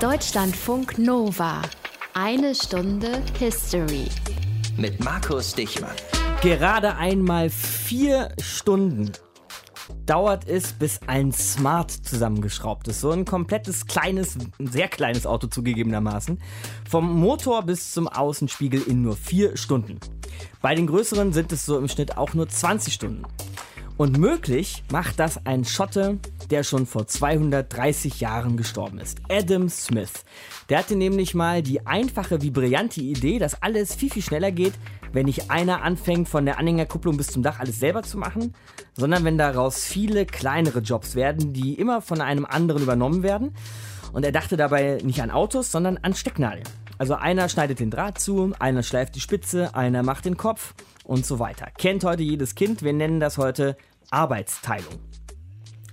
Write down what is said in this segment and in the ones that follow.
Deutschlandfunk Nova. Eine Stunde History. Mit Markus Dichmann. Gerade einmal vier Stunden dauert es, bis ein Smart zusammengeschraubt ist. So ein komplettes, kleines, sehr kleines Auto zugegebenermaßen. Vom Motor bis zum Außenspiegel in nur vier Stunden. Bei den größeren sind es so im Schnitt auch nur 20 Stunden. Und möglich macht das ein Schotte, der schon vor 230 Jahren gestorben ist. Adam Smith. Der hatte nämlich mal die einfache wie brillante Idee, dass alles viel, viel schneller geht, wenn nicht einer anfängt, von der Anhängerkupplung bis zum Dach alles selber zu machen, sondern wenn daraus viele kleinere Jobs werden, die immer von einem anderen übernommen werden. Und er dachte dabei nicht an Autos, sondern an Stecknadeln. Also einer schneidet den Draht zu, einer schleift die Spitze, einer macht den Kopf und so weiter. Kennt heute jedes Kind, wir nennen das heute Arbeitsteilung.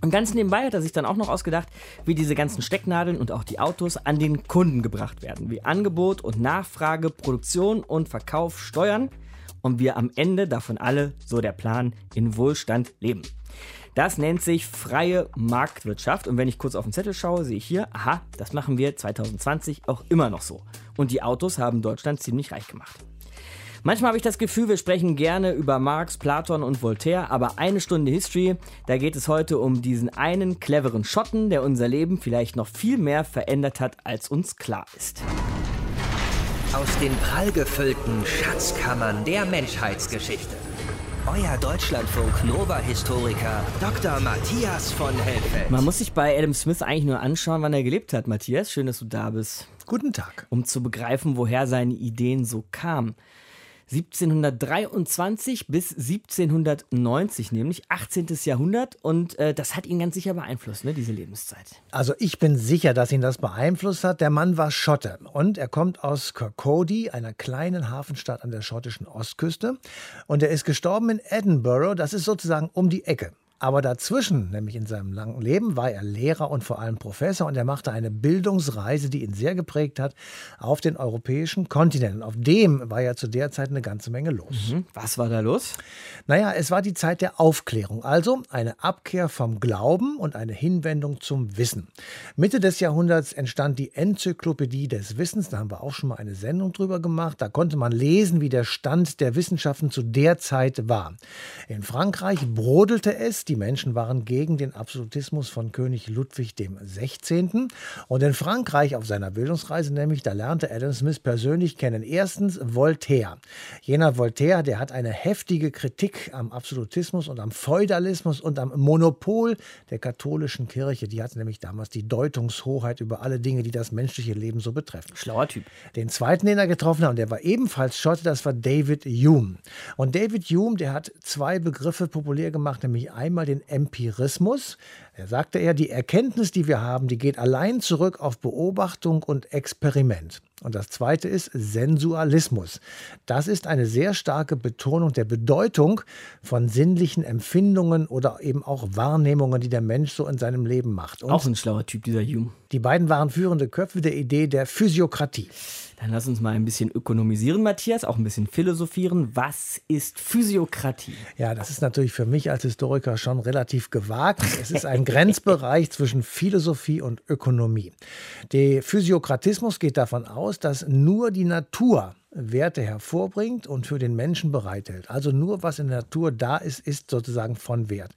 Und ganz nebenbei hat er sich dann auch noch ausgedacht, wie diese ganzen Stecknadeln und auch die Autos an den Kunden gebracht werden. Wie Angebot und Nachfrage, Produktion und Verkauf steuern und wir am Ende davon alle, so der Plan, in Wohlstand leben. Das nennt sich freie Marktwirtschaft. Und wenn ich kurz auf den Zettel schaue, sehe ich hier, aha, das machen wir 2020 auch immer noch so. Und die Autos haben Deutschland ziemlich reich gemacht. Manchmal habe ich das Gefühl, wir sprechen gerne über Marx, Platon und Voltaire, aber eine Stunde History, da geht es heute um diesen einen cleveren Schotten, der unser Leben vielleicht noch viel mehr verändert hat, als uns klar ist. Aus den prallgefüllten Schatzkammern der Menschheitsgeschichte. Euer Deutschlandfunk Nova-Historiker Dr. Matthias von Helfeld. Man muss sich bei Adam Smith eigentlich nur anschauen, wann er gelebt hat. Matthias, schön, dass du da bist. Guten Tag. Um zu begreifen, woher seine Ideen so kamen. 1723 bis 1790 nämlich, 18. Jahrhundert. Und äh, das hat ihn ganz sicher beeinflusst, ne, diese Lebenszeit. Also ich bin sicher, dass ihn das beeinflusst hat. Der Mann war Schotte und er kommt aus Kirkcaldy, einer kleinen Hafenstadt an der schottischen Ostküste. Und er ist gestorben in Edinburgh, das ist sozusagen um die Ecke. Aber dazwischen, nämlich in seinem langen Leben, war er Lehrer und vor allem Professor und er machte eine Bildungsreise, die ihn sehr geprägt hat, auf den europäischen Kontinent. Und auf dem war ja zu der Zeit eine ganze Menge los. Mhm. Was war da los? Naja, es war die Zeit der Aufklärung, also eine Abkehr vom Glauben und eine Hinwendung zum Wissen. Mitte des Jahrhunderts entstand die Enzyklopädie des Wissens, da haben wir auch schon mal eine Sendung drüber gemacht. Da konnte man lesen, wie der Stand der Wissenschaften zu der Zeit war. In Frankreich brodelte es, die die Menschen waren gegen den Absolutismus von König Ludwig XVI. Und in Frankreich auf seiner Bildungsreise nämlich, da lernte Adam Smith persönlich kennen. Erstens Voltaire. Jener Voltaire, der hat eine heftige Kritik am Absolutismus und am Feudalismus und am Monopol der katholischen Kirche. Die hatte nämlich damals die Deutungshoheit über alle Dinge, die das menschliche Leben so betreffen. Schlauer Typ. Den zweiten, den er getroffen hat, und der war ebenfalls Schotte, das war David Hume. Und David Hume, der hat zwei Begriffe populär gemacht, nämlich einmal den Empirismus. Er sagte er, die Erkenntnis, die wir haben, die geht allein zurück auf Beobachtung und Experiment. Und das zweite ist Sensualismus. Das ist eine sehr starke Betonung der Bedeutung von sinnlichen Empfindungen oder eben auch Wahrnehmungen, die der Mensch so in seinem Leben macht. Und auch ein schlauer Typ, dieser Hume. Die beiden waren führende Köpfe der Idee der Physiokratie. Dann lass uns mal ein bisschen ökonomisieren, Matthias, auch ein bisschen philosophieren. Was ist Physiokratie? Ja, das ist natürlich für mich als Historiker schon relativ gewagt. Es ist ein Grenzbereich zwischen Philosophie und Ökonomie. Der Physiokratismus geht davon aus, dass nur die Natur Werte hervorbringt und für den Menschen bereithält. Also nur was in der Natur da ist, ist sozusagen von Wert.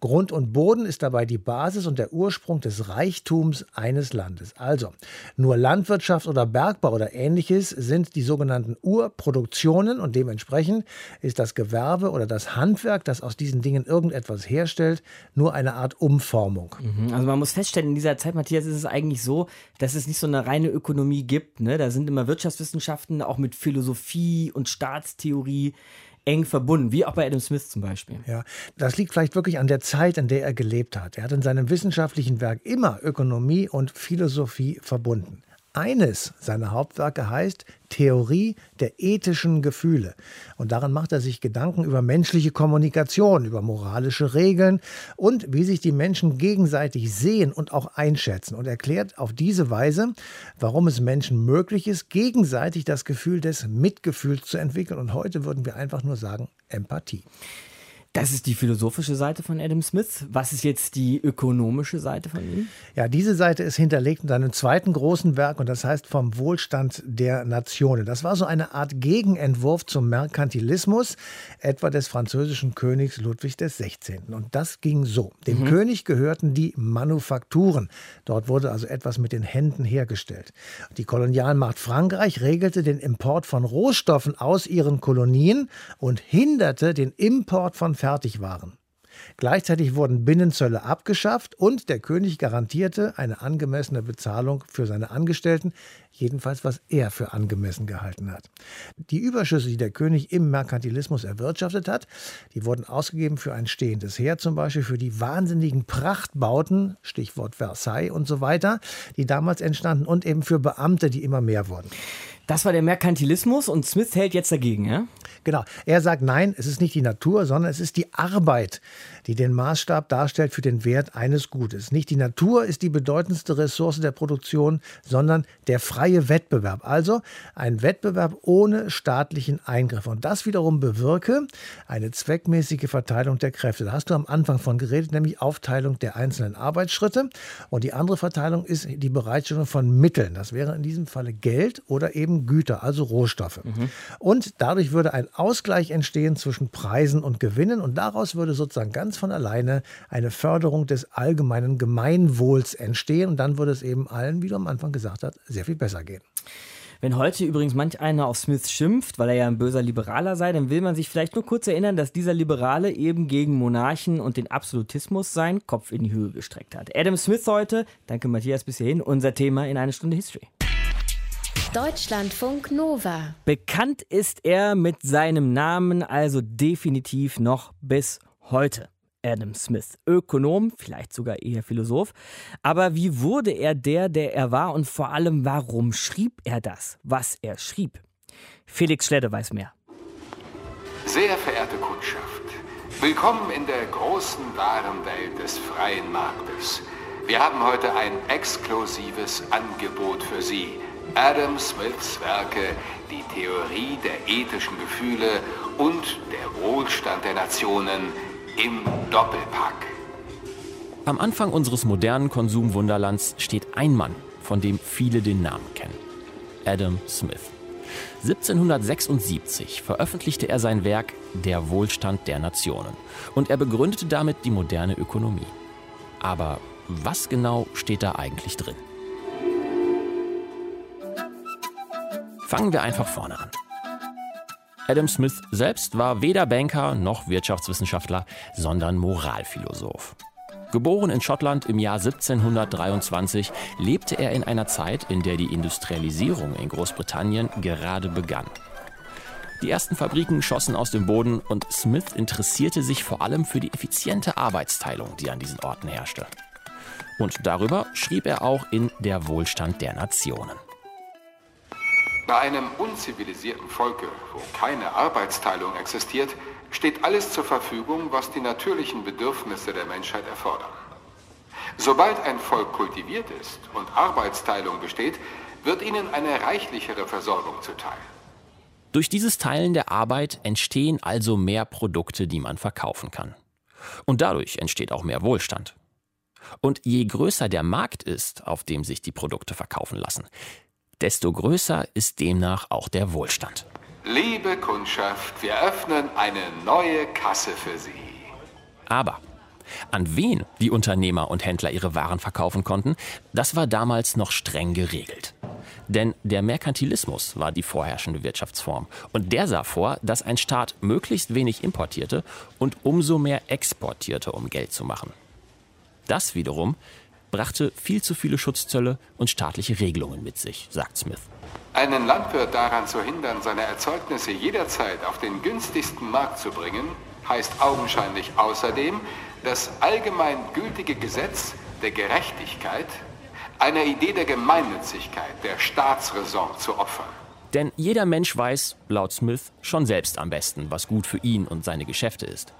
Grund und Boden ist dabei die Basis und der Ursprung des Reichtums eines Landes. Also nur Landwirtschaft oder Bergbau oder ähnliches sind die sogenannten Urproduktionen und dementsprechend ist das Gewerbe oder das Handwerk, das aus diesen Dingen irgendetwas herstellt, nur eine Art Umformung. Mhm. Also man muss feststellen, in dieser Zeit, Matthias, ist es eigentlich so, dass es nicht so eine reine Ökonomie gibt. Ne? Da sind immer Wirtschaftswissenschaften auch mit Philosophie und Staatstheorie eng verbunden, wie auch bei Adam Smith zum Beispiel. Ja, das liegt vielleicht wirklich an der Zeit, in der er gelebt hat. Er hat in seinem wissenschaftlichen Werk immer Ökonomie und Philosophie verbunden. Eines seiner Hauptwerke heißt Theorie der ethischen Gefühle. Und darin macht er sich Gedanken über menschliche Kommunikation, über moralische Regeln und wie sich die Menschen gegenseitig sehen und auch einschätzen und erklärt auf diese Weise, warum es Menschen möglich ist, gegenseitig das Gefühl des Mitgefühls zu entwickeln. Und heute würden wir einfach nur sagen Empathie. Das ist die philosophische Seite von Adam Smith. Was ist jetzt die ökonomische Seite von ihm? Ja, diese Seite ist hinterlegt in seinem zweiten großen Werk und das heißt vom Wohlstand der Nationen. Das war so eine Art Gegenentwurf zum Merkantilismus, etwa des französischen Königs Ludwig XVI. Und das ging so. Dem mhm. König gehörten die Manufakturen. Dort wurde also etwas mit den Händen hergestellt. Die Kolonialmacht Frankreich regelte den Import von Rohstoffen aus ihren Kolonien und hinderte den Import von Fertigwaren. Gleichzeitig wurden Binnenzölle abgeschafft und der König garantierte eine angemessene Bezahlung für seine Angestellten, jedenfalls was er für angemessen gehalten hat. Die Überschüsse, die der König im Merkantilismus erwirtschaftet hat, die wurden ausgegeben für ein stehendes Heer, zum Beispiel für die wahnsinnigen Prachtbauten, Stichwort Versailles und so weiter, die damals entstanden und eben für Beamte, die immer mehr wurden. Das war der Merkantilismus und Smith hält jetzt dagegen, ja? Genau. Er sagt, nein, es ist nicht die Natur, sondern es ist die Arbeit, die den Maßstab darstellt für den Wert eines Gutes. Nicht die Natur ist die bedeutendste Ressource der Produktion, sondern der freie Wettbewerb. Also ein Wettbewerb ohne staatlichen Eingriff. Und das wiederum bewirke eine zweckmäßige Verteilung der Kräfte. Da hast du am Anfang von geredet, nämlich Aufteilung der einzelnen Arbeitsschritte. Und die andere Verteilung ist die Bereitstellung von Mitteln. Das wäre in diesem Falle Geld oder eben Güter, also Rohstoffe. Mhm. Und dadurch würde ein Ausgleich entstehen zwischen Preisen und Gewinnen. Und daraus würde sozusagen ganz von alleine eine Förderung des allgemeinen Gemeinwohls entstehen. Und dann würde es eben allen, wie du am Anfang gesagt hast, sehr viel besser gehen. Wenn heute übrigens manch einer auf Smith schimpft, weil er ja ein böser Liberaler sei, dann will man sich vielleicht nur kurz erinnern, dass dieser Liberale eben gegen Monarchen und den Absolutismus seinen Kopf in die Höhe gestreckt hat. Adam Smith heute, danke Matthias bis hierhin, unser Thema in eine Stunde History. Deutschlandfunk Nova. Bekannt ist er mit seinem Namen also definitiv noch bis heute. Adam Smith. Ökonom, vielleicht sogar eher Philosoph. Aber wie wurde er der, der er war und vor allem, warum schrieb er das, was er schrieb? Felix Schledde weiß mehr. Sehr verehrte Kundschaft, willkommen in der großen Warenwelt des freien Marktes. Wir haben heute ein exklusives Angebot für Sie. Adam Smiths Werke, die Theorie der ethischen Gefühle und der Wohlstand der Nationen im Doppelpack. Am Anfang unseres modernen Konsumwunderlands steht ein Mann, von dem viele den Namen kennen. Adam Smith. 1776 veröffentlichte er sein Werk Der Wohlstand der Nationen und er begründete damit die moderne Ökonomie. Aber was genau steht da eigentlich drin? Fangen wir einfach vorne an. Adam Smith selbst war weder Banker noch Wirtschaftswissenschaftler, sondern Moralphilosoph. Geboren in Schottland im Jahr 1723, lebte er in einer Zeit, in der die Industrialisierung in Großbritannien gerade begann. Die ersten Fabriken schossen aus dem Boden und Smith interessierte sich vor allem für die effiziente Arbeitsteilung, die an diesen Orten herrschte. Und darüber schrieb er auch in Der Wohlstand der Nationen. Bei einem unzivilisierten Volke, wo keine Arbeitsteilung existiert, steht alles zur Verfügung, was die natürlichen Bedürfnisse der Menschheit erfordern. Sobald ein Volk kultiviert ist und Arbeitsteilung besteht, wird ihnen eine reichlichere Versorgung zuteil. Durch dieses Teilen der Arbeit entstehen also mehr Produkte, die man verkaufen kann. Und dadurch entsteht auch mehr Wohlstand. Und je größer der Markt ist, auf dem sich die Produkte verkaufen lassen, desto größer ist demnach auch der Wohlstand. Liebe Kundschaft, wir öffnen eine neue Kasse für Sie. Aber an wen die Unternehmer und Händler ihre Waren verkaufen konnten, das war damals noch streng geregelt. Denn der Merkantilismus war die vorherrschende Wirtschaftsform. Und der sah vor, dass ein Staat möglichst wenig importierte und umso mehr exportierte, um Geld zu machen. Das wiederum brachte viel zu viele Schutzzölle und staatliche Regelungen mit sich, sagt Smith. Einen Landwirt daran zu hindern, seine Erzeugnisse jederzeit auf den günstigsten Markt zu bringen, heißt augenscheinlich außerdem, das allgemein gültige Gesetz der Gerechtigkeit einer Idee der Gemeinnützigkeit, der Staatsräson zu opfern. Denn jeder Mensch weiß, laut Smith, schon selbst am besten, was gut für ihn und seine Geschäfte ist.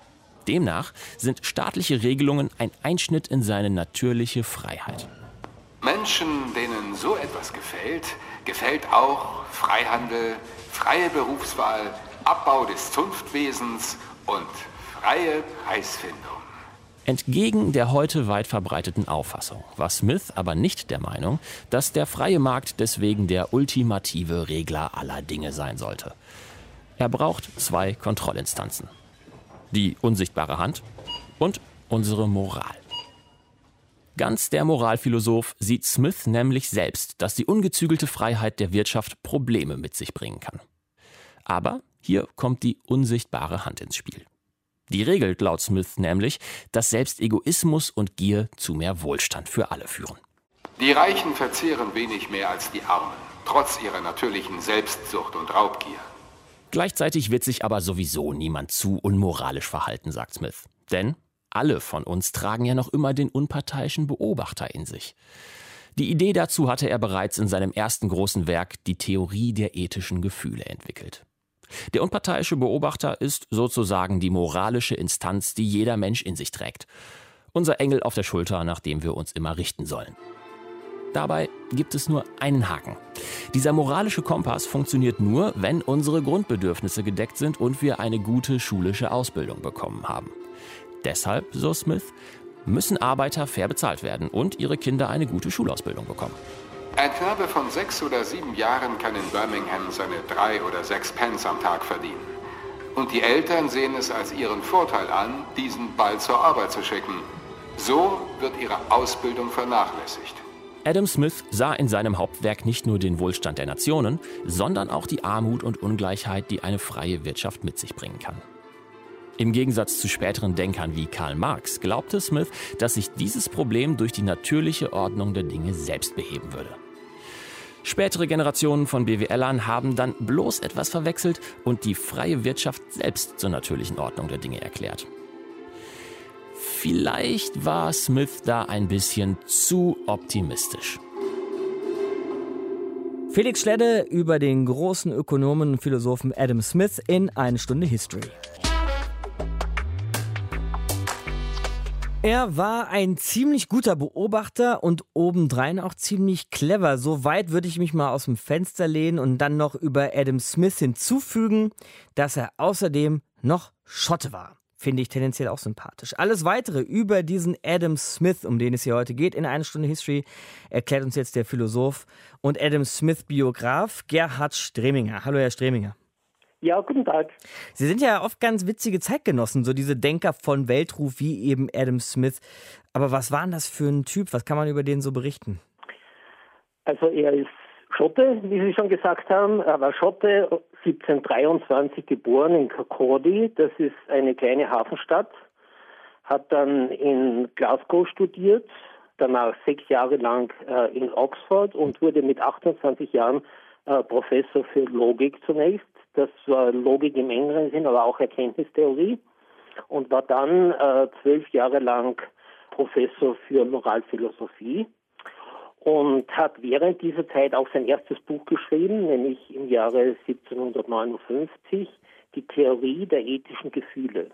Demnach sind staatliche Regelungen ein Einschnitt in seine natürliche Freiheit. Menschen, denen so etwas gefällt, gefällt auch Freihandel, freie Berufswahl, Abbau des Zunftwesens und freie Preisfindung. Entgegen der heute weit verbreiteten Auffassung war Smith aber nicht der Meinung, dass der freie Markt deswegen der ultimative Regler aller Dinge sein sollte. Er braucht zwei Kontrollinstanzen. Die unsichtbare Hand und unsere Moral. Ganz der Moralphilosoph sieht Smith nämlich selbst, dass die ungezügelte Freiheit der Wirtschaft Probleme mit sich bringen kann. Aber hier kommt die unsichtbare Hand ins Spiel. Die regelt laut Smith nämlich, dass selbst Egoismus und Gier zu mehr Wohlstand für alle führen. Die Reichen verzehren wenig mehr als die Armen, trotz ihrer natürlichen Selbstsucht und Raubgier. Gleichzeitig wird sich aber sowieso niemand zu unmoralisch verhalten, sagt Smith. Denn alle von uns tragen ja noch immer den unparteiischen Beobachter in sich. Die Idee dazu hatte er bereits in seinem ersten großen Werk Die Theorie der ethischen Gefühle entwickelt. Der unparteiische Beobachter ist sozusagen die moralische Instanz, die jeder Mensch in sich trägt. Unser Engel auf der Schulter, nach dem wir uns immer richten sollen. Dabei gibt es nur einen Haken. Dieser moralische Kompass funktioniert nur, wenn unsere Grundbedürfnisse gedeckt sind und wir eine gute schulische Ausbildung bekommen haben. Deshalb, so Smith, müssen Arbeiter fair bezahlt werden und ihre Kinder eine gute Schulausbildung bekommen. Ein Knabe von sechs oder sieben Jahren kann in Birmingham seine drei oder sechs Pence am Tag verdienen. Und die Eltern sehen es als ihren Vorteil an, diesen bald zur Arbeit zu schicken. So wird ihre Ausbildung vernachlässigt. Adam Smith sah in seinem Hauptwerk nicht nur den Wohlstand der Nationen, sondern auch die Armut und Ungleichheit, die eine freie Wirtschaft mit sich bringen kann. Im Gegensatz zu späteren Denkern wie Karl Marx glaubte Smith, dass sich dieses Problem durch die natürliche Ordnung der Dinge selbst beheben würde. Spätere Generationen von BWLern haben dann bloß etwas verwechselt und die freie Wirtschaft selbst zur natürlichen Ordnung der Dinge erklärt. Vielleicht war Smith da ein bisschen zu optimistisch. Felix Schledde über den großen Ökonomen und Philosophen Adam Smith in eine Stunde History. Er war ein ziemlich guter Beobachter und obendrein auch ziemlich clever. So weit würde ich mich mal aus dem Fenster lehnen und dann noch über Adam Smith hinzufügen, dass er außerdem noch Schotte war. Finde ich tendenziell auch sympathisch. Alles weitere über diesen Adam Smith, um den es hier heute geht, in einer Stunde History, erklärt uns jetzt der Philosoph und Adam Smith-Biograf Gerhard Streminger. Hallo, Herr Streminger. Ja, guten Tag. Sie sind ja oft ganz witzige Zeitgenossen, so diese Denker von Weltruf wie eben Adam Smith. Aber was war denn das für ein Typ? Was kann man über den so berichten? Also er ist Schotte, wie Sie schon gesagt haben. Er war Schotte, 1723 geboren in Kirkcaldy. Das ist eine kleine Hafenstadt. Hat dann in Glasgow studiert, danach sechs Jahre lang äh, in Oxford und wurde mit 28 Jahren äh, Professor für Logik zunächst das war Logik im engeren Sinn, aber auch Erkenntnistheorie und war dann äh, zwölf Jahre lang Professor für Moralphilosophie und hat während dieser Zeit auch sein erstes Buch geschrieben, nämlich im Jahre 1759, die Theorie der ethischen Gefühle.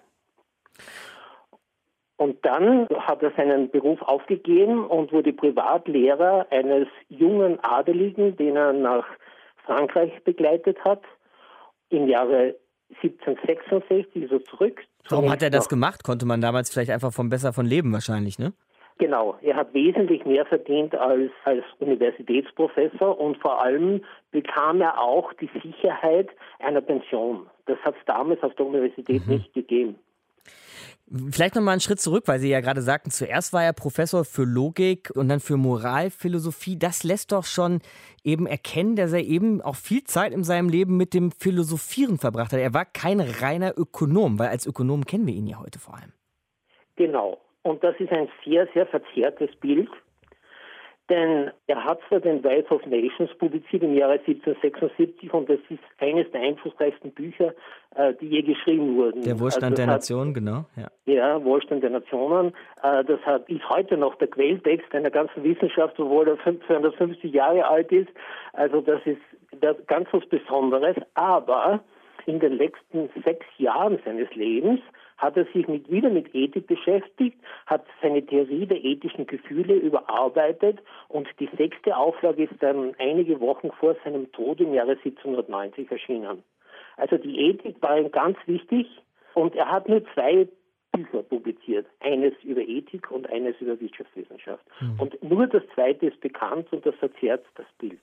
Und dann hat er seinen Beruf aufgegeben und wurde Privatlehrer eines jungen Adeligen, den er nach Frankreich begleitet hat im Jahre 1766 ist er zurück. Warum hat er das gemacht? Konnte man damals vielleicht einfach vom Besser von leben wahrscheinlich, ne? Genau, er hat wesentlich mehr verdient als, als Universitätsprofessor und vor allem bekam er auch die Sicherheit einer Pension. Das hat es damals auf der Universität mhm. nicht gegeben. Vielleicht noch mal einen Schritt zurück, weil Sie ja gerade sagten, zuerst war er Professor für Logik und dann für Moralphilosophie. Das lässt doch schon eben erkennen, dass er eben auch viel Zeit in seinem Leben mit dem Philosophieren verbracht hat. Er war kein reiner Ökonom, weil als Ökonom kennen wir ihn ja heute vor allem. Genau. Und das ist ein sehr, sehr verzerrtes Bild. Denn er hat zwar den Wealth of Nations publiziert im Jahre 1776 und das ist eines der einflussreichsten Bücher, äh, die je geschrieben wurden. Der Wohlstand also der hat, Nationen, genau. Ja. ja, Wohlstand der Nationen. Äh, das hat, ist heute noch der Quelltext einer ganzen Wissenschaft, obwohl er 250 Jahre alt ist. Also das ist das ganz was Besonderes. Aber in den letzten sechs Jahren seines Lebens hat er sich mit, wieder mit Ethik beschäftigt, hat seine Theorie der ethischen Gefühle überarbeitet und die sechste Auflage ist dann einige Wochen vor seinem Tod im Jahre 1790 erschienen. Also die Ethik war ihm ganz wichtig Und er hat nur zwei Bücher publiziert. Eines über Ethik und eines über Wirtschaftswissenschaft. Mhm. Und nur das zweite ist bekannt und das verzerrt das Bild.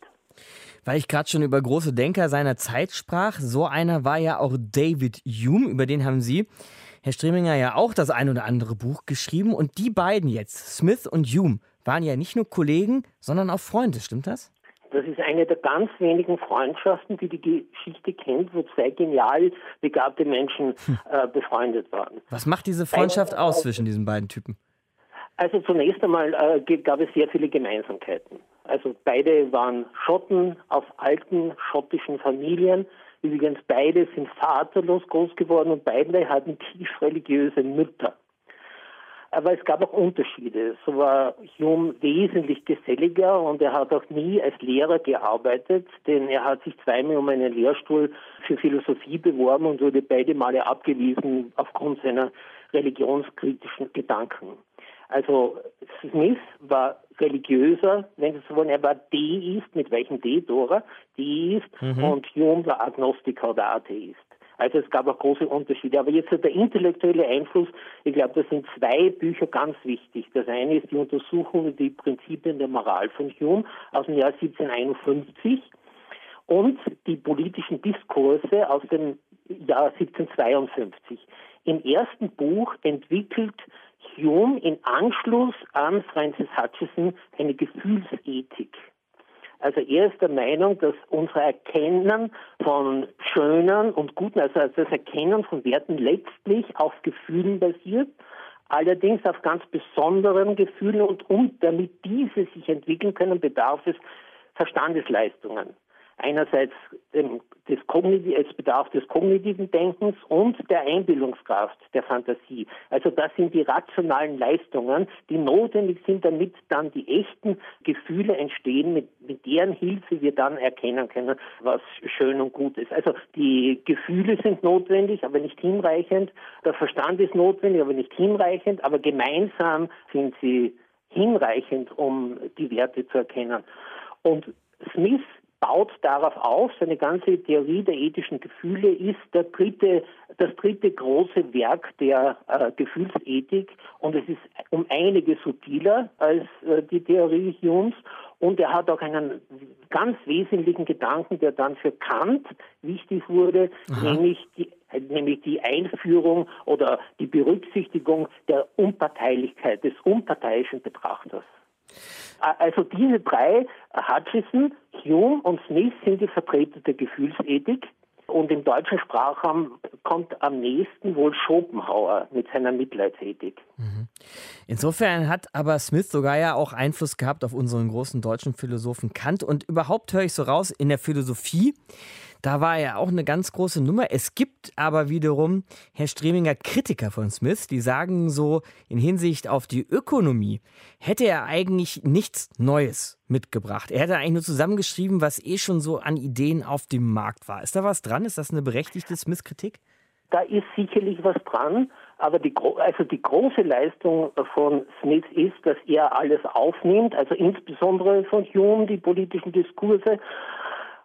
Weil ich gerade schon über große Denker seiner Zeit sprach, so einer war ja auch David Hume, über den haben Sie, Herr Streminger, ja auch das ein oder andere Buch geschrieben. Und die beiden jetzt, Smith und Hume, waren ja nicht nur Kollegen, sondern auch Freunde, stimmt das? Das ist eine der ganz wenigen Freundschaften, die die Geschichte kennt, wo zwei genial begabte Menschen hm. äh, befreundet waren. Was macht diese Freundschaft aus zwischen diesen beiden Typen? Also zunächst einmal äh, gab es sehr viele Gemeinsamkeiten. Also beide waren Schotten aus alten schottischen Familien. Übrigens beide sind vaterlos groß geworden und beide hatten tief religiöse Mütter. Aber es gab auch Unterschiede. So war Hume wesentlich geselliger und er hat auch nie als Lehrer gearbeitet, denn er hat sich zweimal um einen Lehrstuhl für Philosophie beworben und wurde beide Male abgewiesen aufgrund seiner religionskritischen Gedanken. Also Smith war religiöser, wenn Sie so wollen, er war Deist, mit welchem D, Dora, Deist mhm. und Hume war Agnostiker oder Atheist. Also es gab auch große Unterschiede. Aber jetzt der intellektuelle Einfluss, ich glaube, da sind zwei Bücher ganz wichtig. Das eine ist die Untersuchung über die Prinzipien der Moral von Hume aus dem Jahr 1751 und die politischen Diskurse aus dem Jahr 1752. Im ersten Buch entwickelt Hume in Anschluss an Francis Hutchison eine Gefühlsethik. Also er ist der Meinung, dass unser Erkennen von schönen und guten, also das Erkennen von Werten letztlich auf Gefühlen basiert, allerdings auf ganz besonderen Gefühlen und um, damit diese sich entwickeln können, bedarf es Verstandesleistungen einerseits dem, des es bedarf des kognitiven Denkens und der Einbildungskraft, der Fantasie. Also das sind die rationalen Leistungen, die notwendig sind, damit dann die echten Gefühle entstehen, mit, mit deren Hilfe wir dann erkennen können, was schön und gut ist. Also die Gefühle sind notwendig, aber nicht hinreichend. Der Verstand ist notwendig, aber nicht hinreichend. Aber gemeinsam sind sie hinreichend, um die Werte zu erkennen. Und Smith baut darauf auf, seine ganze Theorie der ethischen Gefühle ist der dritte, das dritte große Werk der äh, Gefühlsethik. Und es ist um einige subtiler als äh, die Theorie Humes. Und er hat auch einen ganz wesentlichen Gedanken, der dann für Kant wichtig wurde, nämlich die, nämlich die Einführung oder die Berücksichtigung der Unparteilichkeit, des unparteiischen Betrachters. Also diese drei, Hutchison, Hume und Smith, sind die Vertreter der Gefühlsethik. Und im deutschen Sprachraum kommt am nächsten wohl Schopenhauer mit seiner Mitleidsethik. Mhm. Insofern hat aber Smith sogar ja auch Einfluss gehabt auf unseren großen deutschen Philosophen Kant. Und überhaupt höre ich so raus, in der Philosophie da war er auch eine ganz große Nummer. Es gibt aber wiederum, Herr Streminger, Kritiker von Smith, die sagen so, in Hinsicht auf die Ökonomie hätte er eigentlich nichts Neues mitgebracht. Er hätte eigentlich nur zusammengeschrieben, was eh schon so an Ideen auf dem Markt war. Ist da was dran? Ist das eine berechtigte Smith-Kritik? Da ist sicherlich was dran, aber die, also die große Leistung von Smith ist, dass er alles aufnimmt, also insbesondere von Hume, die politischen Diskurse,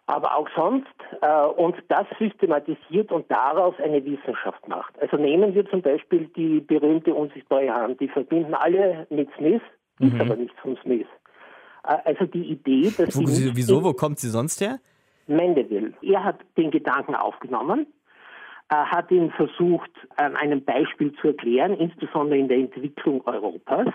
aber auch sonst äh, und das systematisiert und daraus eine Wissenschaft macht. Also nehmen wir zum Beispiel die berühmte unsichtbare Hand, die verbinden alle mit Smith, mhm. ist aber nicht von Smith. Äh, also die Idee, dass wo, sie, wieso, wo kommt sie sonst her? Mendeville. Er hat den Gedanken aufgenommen, er hat ihn versucht, an einem Beispiel zu erklären, insbesondere in der Entwicklung Europas.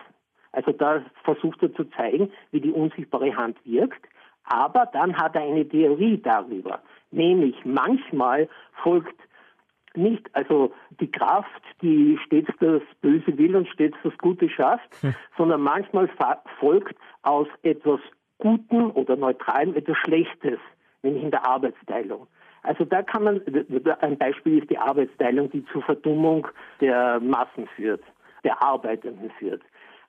Also da versucht er zu zeigen, wie die unsichtbare Hand wirkt. Aber dann hat er eine Theorie darüber, nämlich manchmal folgt nicht, also die Kraft, die stets das Böse will und stets das Gute schafft, hm. sondern manchmal folgt aus etwas Guten oder Neutralem etwas Schlechtes, nämlich in der Arbeitsteilung. Also da kann man, ein Beispiel ist die Arbeitsteilung, die zur Verdummung der Massen führt, der Arbeitenden führt.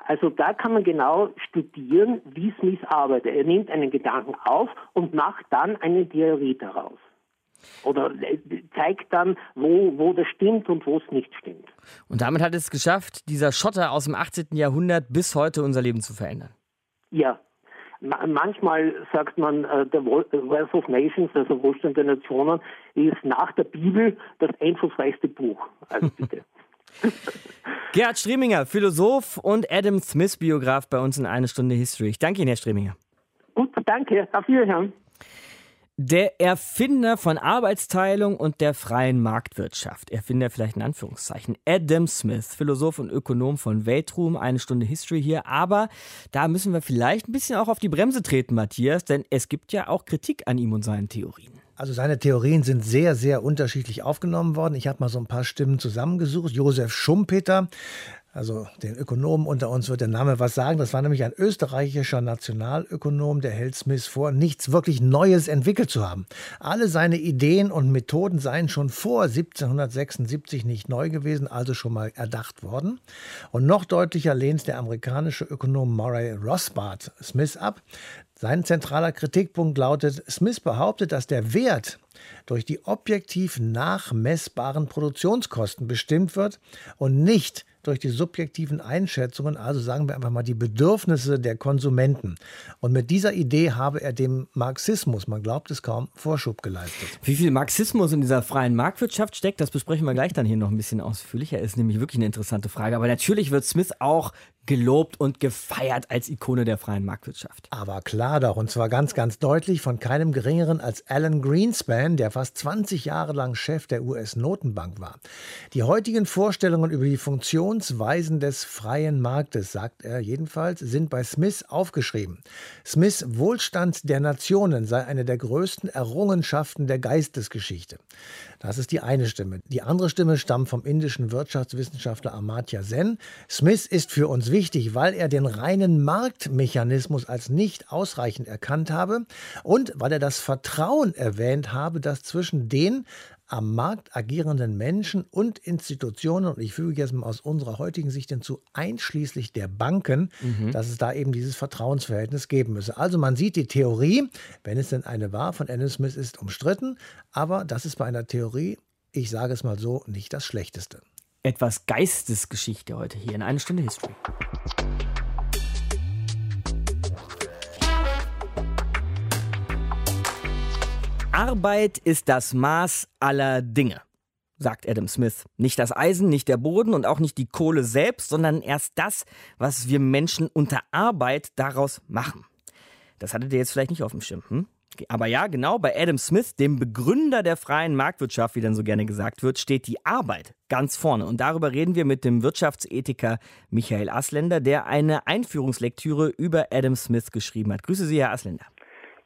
Also da kann man genau studieren, wie Smith arbeitet. Er nimmt einen Gedanken auf und macht dann eine Theorie daraus. Oder äh, zeigt dann, wo, wo das stimmt und wo es nicht stimmt. Und damit hat es geschafft, dieser Schotter aus dem 18. Jahrhundert bis heute unser Leben zu verändern. Ja, manchmal sagt man, äh, der Wealth of Nations, also Wohlstand der Nationen, ist nach der Bibel das einflussreichste Buch. Also bitte. Gerhard Streminger, Philosoph und Adam Smith, Biograf bei uns in Eine Stunde History. Ich danke Ihnen, Herr Streminger. Gut, danke. Auf Wiederhören. Der Erfinder von Arbeitsteilung und der freien Marktwirtschaft. Erfinder vielleicht in Anführungszeichen. Adam Smith, Philosoph und Ökonom von Weltruhm. Eine Stunde History hier. Aber da müssen wir vielleicht ein bisschen auch auf die Bremse treten, Matthias, denn es gibt ja auch Kritik an ihm und seinen Theorien. Also seine Theorien sind sehr, sehr unterschiedlich aufgenommen worden. Ich habe mal so ein paar Stimmen zusammengesucht. Josef Schumpeter also den Ökonomen unter uns wird der Name was sagen. Das war nämlich ein österreichischer Nationalökonom, der hält Smith vor, nichts wirklich Neues entwickelt zu haben. Alle seine Ideen und Methoden seien schon vor 1776 nicht neu gewesen, also schon mal erdacht worden. Und noch deutlicher lehnt der amerikanische Ökonom Murray Rothbard Smith ab. Sein zentraler Kritikpunkt lautet, Smith behauptet, dass der Wert durch die objektiv nachmessbaren Produktionskosten bestimmt wird und nicht durch die subjektiven Einschätzungen, also sagen wir einfach mal die Bedürfnisse der Konsumenten. Und mit dieser Idee habe er dem Marxismus, man glaubt es kaum, Vorschub geleistet. Wie viel Marxismus in dieser freien Marktwirtschaft steckt, das besprechen wir gleich dann hier noch ein bisschen ausführlicher. Ist nämlich wirklich eine interessante Frage. Aber natürlich wird Smith auch gelobt und gefeiert als Ikone der freien Marktwirtschaft. Aber klar doch, und zwar ganz, ganz deutlich von keinem geringeren als Alan Greenspan, der fast 20 Jahre lang Chef der US-Notenbank war. Die heutigen Vorstellungen über die Funktionsweisen des freien Marktes, sagt er jedenfalls, sind bei Smith aufgeschrieben. Smiths Wohlstand der Nationen sei eine der größten Errungenschaften der Geistesgeschichte. Das ist die eine Stimme. Die andere Stimme stammt vom indischen Wirtschaftswissenschaftler Amartya Sen. Smith ist für uns wichtig, weil er den reinen Marktmechanismus als nicht ausreichend erkannt habe und weil er das Vertrauen erwähnt habe, das zwischen den am Markt agierenden Menschen und Institutionen, und ich füge jetzt mal aus unserer heutigen Sicht hinzu, einschließlich der Banken, mhm. dass es da eben dieses Vertrauensverhältnis geben müsse. Also man sieht die Theorie, wenn es denn eine war, von Adam Smith ist umstritten, aber das ist bei einer Theorie, ich sage es mal so, nicht das Schlechteste. Etwas Geistesgeschichte heute hier in einer Stunde History. Arbeit ist das Maß aller Dinge, sagt Adam Smith. Nicht das Eisen, nicht der Boden und auch nicht die Kohle selbst, sondern erst das, was wir Menschen unter Arbeit daraus machen. Das hattet ihr jetzt vielleicht nicht auf dem Schirm. Hm? Aber ja, genau, bei Adam Smith, dem Begründer der freien Marktwirtschaft, wie dann so gerne gesagt wird, steht die Arbeit ganz vorne. Und darüber reden wir mit dem Wirtschaftsethiker Michael Asländer, der eine Einführungslektüre über Adam Smith geschrieben hat. Grüße Sie, Herr Asländer.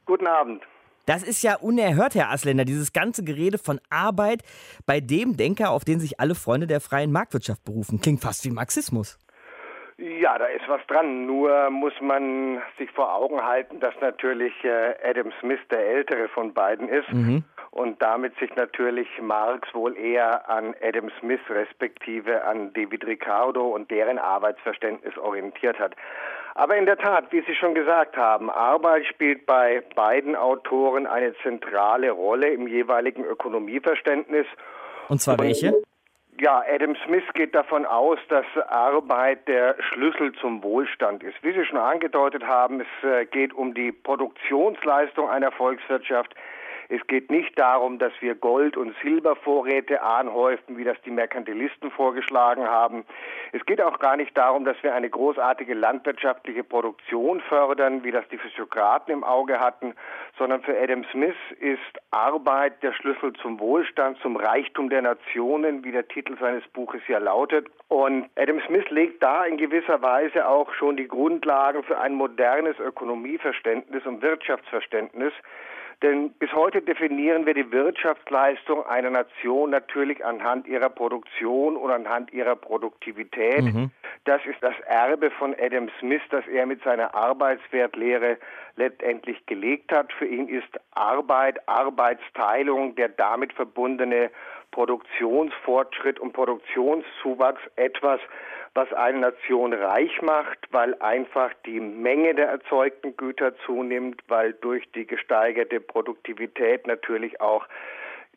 Guten Abend. Das ist ja unerhört, Herr Asländer, dieses ganze Gerede von Arbeit bei dem Denker, auf den sich alle Freunde der freien Marktwirtschaft berufen. Klingt fast wie Marxismus. Ja, da ist was dran. Nur muss man sich vor Augen halten, dass natürlich äh, Adam Smith der ältere von beiden ist. Mhm. Und damit sich natürlich Marx wohl eher an Adam Smith respektive an David Ricardo und deren Arbeitsverständnis orientiert hat. Aber in der Tat, wie Sie schon gesagt haben, Arbeit spielt bei beiden Autoren eine zentrale Rolle im jeweiligen Ökonomieverständnis. Und zwar welche? Ja, Adam Smith geht davon aus, dass Arbeit der Schlüssel zum Wohlstand ist. Wie Sie schon angedeutet haben, es äh, geht um die Produktionsleistung einer Volkswirtschaft, es geht nicht darum, dass wir Gold- und Silbervorräte anhäufen, wie das die Merkantilisten vorgeschlagen haben. Es geht auch gar nicht darum, dass wir eine großartige landwirtschaftliche Produktion fördern, wie das die Physiokraten im Auge hatten, sondern für Adam Smith ist Arbeit der Schlüssel zum Wohlstand, zum Reichtum der Nationen, wie der Titel seines Buches ja lautet. Und Adam Smith legt da in gewisser Weise auch schon die Grundlagen für ein modernes Ökonomieverständnis und Wirtschaftsverständnis, denn bis heute definieren wir die Wirtschaftsleistung einer Nation natürlich anhand ihrer Produktion und anhand ihrer Produktivität. Mhm. Das ist das Erbe von Adam Smith, das er mit seiner Arbeitswertlehre letztendlich gelegt hat. Für ihn ist Arbeit, Arbeitsteilung, der damit verbundene Produktionsfortschritt und Produktionszuwachs etwas, was eine Nation reich macht, weil einfach die Menge der erzeugten Güter zunimmt, weil durch die gesteigerte Produktivität natürlich auch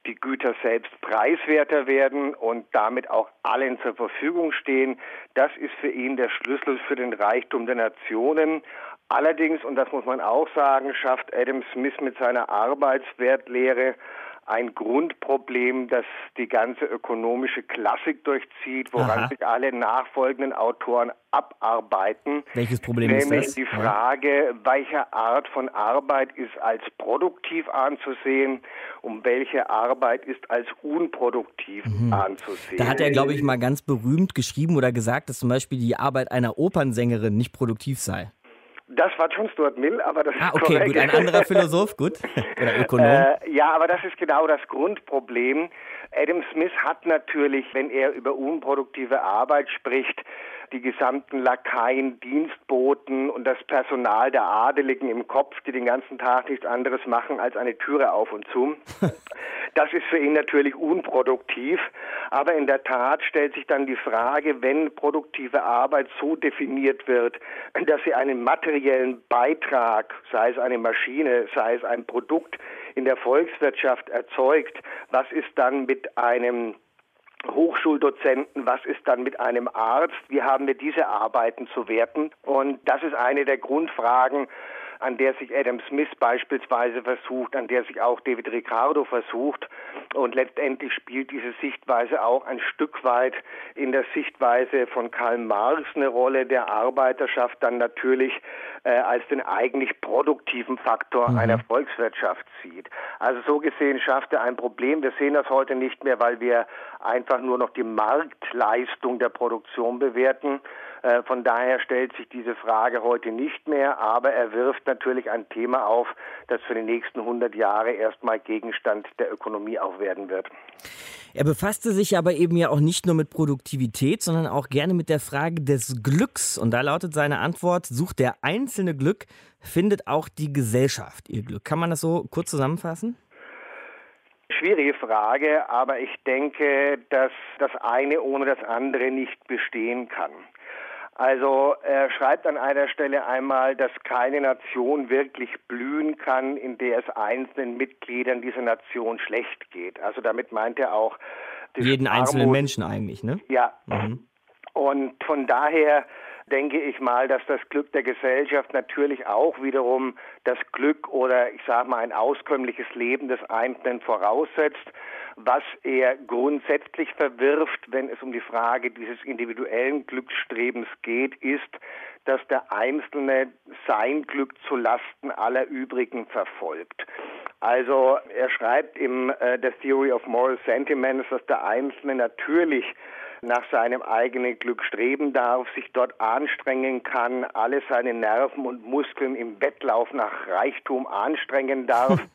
die Güter selbst preiswerter werden und damit auch allen zur Verfügung stehen. Das ist für ihn der Schlüssel für den Reichtum der Nationen. Allerdings, und das muss man auch sagen, schafft Adam Smith mit seiner Arbeitswertlehre ein Grundproblem, das die ganze ökonomische Klassik durchzieht, woran Aha. sich alle nachfolgenden Autoren abarbeiten. Welches Problem Nämlich ist das? die Frage, welche Art von Arbeit ist als produktiv anzusehen und welche Arbeit ist als unproduktiv mhm. anzusehen. Da hat er, glaube ich, mal ganz berühmt geschrieben oder gesagt, dass zum Beispiel die Arbeit einer Opernsängerin nicht produktiv sei. Das war John Stuart Mill, aber das ah, ist okay, korrekt. gut, ein anderer Philosoph, gut. Oder Ökonom. Äh, ja, aber das ist genau das Grundproblem. Adam Smith hat natürlich, wenn er über unproduktive Arbeit spricht, die gesamten Lakaien, Dienstboten und das Personal der Adeligen im Kopf, die den ganzen Tag nichts anderes machen als eine Türe auf und zu. Das ist für ihn natürlich unproduktiv, aber in der Tat stellt sich dann die Frage, wenn produktive Arbeit so definiert wird, dass sie einen materiellen Beitrag, sei es eine Maschine, sei es ein Produkt in der Volkswirtschaft erzeugt, was ist dann mit einem Hochschuldozenten, was ist dann mit einem Arzt, wie haben wir diese Arbeiten zu werten? Und das ist eine der Grundfragen, an der sich Adam Smith beispielsweise versucht, an der sich auch David Ricardo versucht. Und letztendlich spielt diese Sichtweise auch ein Stück weit in der Sichtweise von Karl Marx eine Rolle, der Arbeiterschaft dann natürlich äh, als den eigentlich produktiven Faktor mhm. einer Volkswirtschaft sieht. Also so gesehen schafft er ein Problem. Wir sehen das heute nicht mehr, weil wir einfach nur noch die Marktleistung der Produktion bewerten. Äh, von daher stellt sich diese Frage heute nicht mehr, aber er wirft natürlich ein Thema auf, das für die nächsten 100 Jahre erstmal Gegenstand der Ökonomie auch werden wird. Er befasste sich aber eben ja auch nicht nur mit Produktivität, sondern auch gerne mit der Frage des Glücks. Und da lautet seine Antwort, sucht der einzelne Glück, findet auch die Gesellschaft ihr Glück. Kann man das so kurz zusammenfassen? Schwierige Frage, aber ich denke, dass das eine ohne das andere nicht bestehen kann. Also er schreibt an einer Stelle einmal, dass keine Nation wirklich blühen kann, in der es einzelnen Mitgliedern dieser Nation schlecht geht. Also damit meint er auch jeden Armut. einzelnen Menschen eigentlich, ne? Ja. Mhm. Und von daher denke ich mal, dass das Glück der Gesellschaft natürlich auch wiederum das Glück oder ich sage mal ein auskömmliches Leben des Einzelnen voraussetzt. Was er grundsätzlich verwirft, wenn es um die Frage dieses individuellen Glücksstrebens geht, ist, dass der Einzelne sein Glück zu Lasten aller übrigen verfolgt. Also er schreibt im äh, The Theory of Moral Sentiments, dass der Einzelne natürlich nach seinem eigenen Glück streben darf, sich dort anstrengen kann, alle seine Nerven und Muskeln im Wettlauf nach Reichtum anstrengen darf.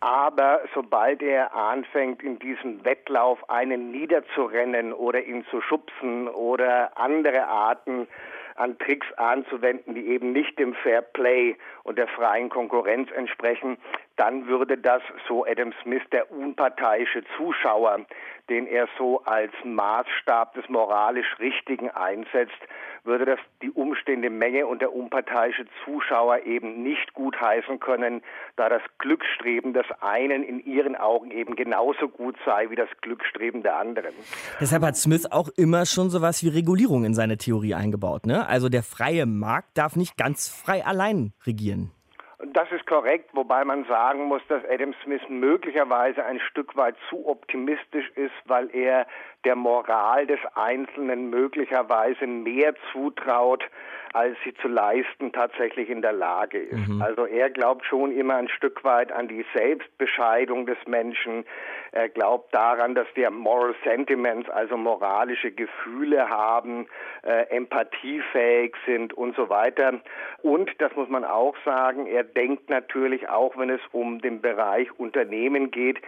Aber sobald er anfängt, in diesem Wettlauf einen niederzurennen oder ihn zu schubsen oder andere Arten an Tricks anzuwenden, die eben nicht dem Fair Play und der freien Konkurrenz entsprechen, dann würde das, so Adam Smith, der unparteiische Zuschauer, den er so als Maßstab des moralisch Richtigen einsetzt, würde das die umstehende Menge und der unparteiische Zuschauer eben nicht gutheißen können, da das Glücksstreben des einen in ihren Augen eben genauso gut sei wie das Glücksstreben der anderen. Deshalb hat Smith auch immer schon sowas wie Regulierung in seine Theorie eingebaut. Ne? Also der freie Markt darf nicht ganz frei allein regieren. Das ist korrekt, wobei man sagen muss, dass Adam Smith möglicherweise ein Stück weit zu optimistisch ist, weil er der Moral des Einzelnen möglicherweise mehr zutraut, als sie zu leisten tatsächlich in der Lage ist. Mhm. Also er glaubt schon immer ein Stück weit an die Selbstbescheidung des Menschen. Er glaubt daran, dass wir Moral Sentiments, also moralische Gefühle haben, äh, empathiefähig sind und so weiter. Und, das muss man auch sagen, er denkt natürlich auch, wenn es um den Bereich Unternehmen geht,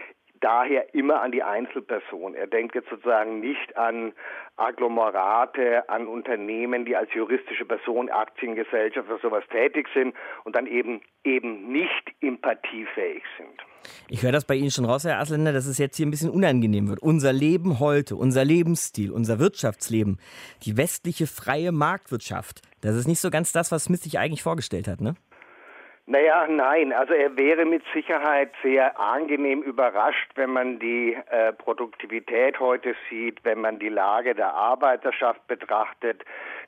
daher immer an die Einzelperson. Er denkt jetzt sozusagen nicht an Agglomerate, an Unternehmen, die als juristische Person, Aktiengesellschaft oder sowas tätig sind und dann eben eben nicht empathiefähig sind. Ich höre das bei Ihnen schon raus, Herr Asländer, dass es jetzt hier ein bisschen unangenehm wird. Unser Leben heute, unser Lebensstil, unser Wirtschaftsleben, die westliche freie Marktwirtschaft, das ist nicht so ganz das, was Smith sich eigentlich vorgestellt hat, ne? Naja, nein. Also er wäre mit Sicherheit sehr angenehm überrascht, wenn man die äh, Produktivität heute sieht, wenn man die Lage der Arbeiterschaft betrachtet,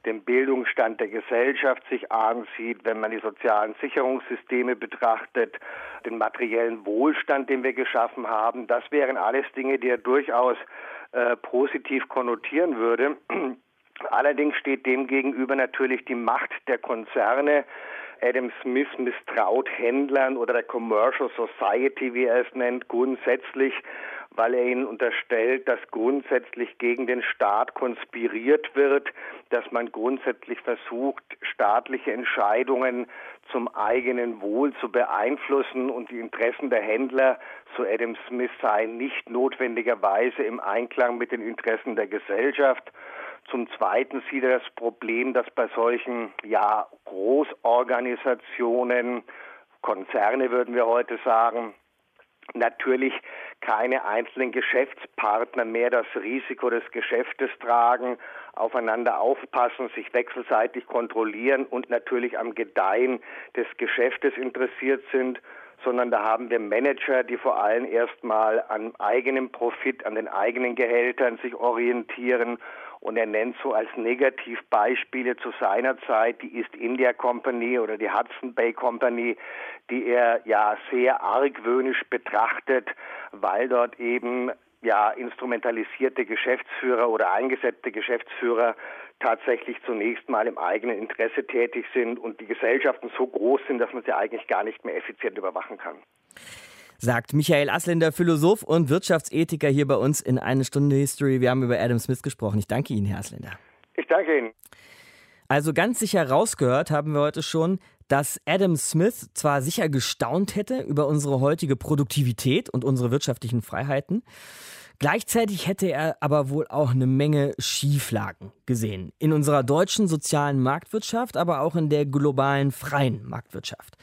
den Bildungsstand der Gesellschaft sich ansieht, wenn man die sozialen Sicherungssysteme betrachtet, den materiellen Wohlstand, den wir geschaffen haben. Das wären alles Dinge, die er durchaus äh, positiv konnotieren würde. Allerdings steht dem gegenüber natürlich die Macht der Konzerne. Adam Smith misstraut Händlern oder der Commercial Society, wie er es nennt, grundsätzlich, weil er ihnen unterstellt, dass grundsätzlich gegen den Staat konspiriert wird, dass man grundsätzlich versucht, staatliche Entscheidungen zum eigenen Wohl zu beeinflussen und die Interessen der Händler, so Adam Smith, seien nicht notwendigerweise im Einklang mit den Interessen der Gesellschaft. Zum Zweiten sieht er das Problem, dass bei solchen ja, Großorganisationen, Konzerne würden wir heute sagen, natürlich keine einzelnen Geschäftspartner mehr das Risiko des Geschäftes tragen, aufeinander aufpassen, sich wechselseitig kontrollieren und natürlich am Gedeihen des Geschäftes interessiert sind, sondern da haben wir Manager, die vor allem erstmal an eigenem Profit, an den eigenen Gehältern sich orientieren und er nennt so als Negativbeispiele zu seiner Zeit die East India Company oder die Hudson Bay Company, die er ja sehr argwöhnisch betrachtet, weil dort eben ja instrumentalisierte Geschäftsführer oder eingesetzte Geschäftsführer tatsächlich zunächst mal im eigenen Interesse tätig sind und die Gesellschaften so groß sind, dass man sie eigentlich gar nicht mehr effizient überwachen kann sagt Michael Asländer, Philosoph und Wirtschaftsethiker hier bei uns in eine Stunde History. Wir haben über Adam Smith gesprochen. Ich danke Ihnen, Herr Asländer. Ich danke Ihnen. Also ganz sicher rausgehört haben wir heute schon, dass Adam Smith zwar sicher gestaunt hätte über unsere heutige Produktivität und unsere wirtschaftlichen Freiheiten, Gleichzeitig hätte er aber wohl auch eine Menge Schieflagen gesehen. In unserer deutschen sozialen Marktwirtschaft, aber auch in der globalen freien Marktwirtschaft.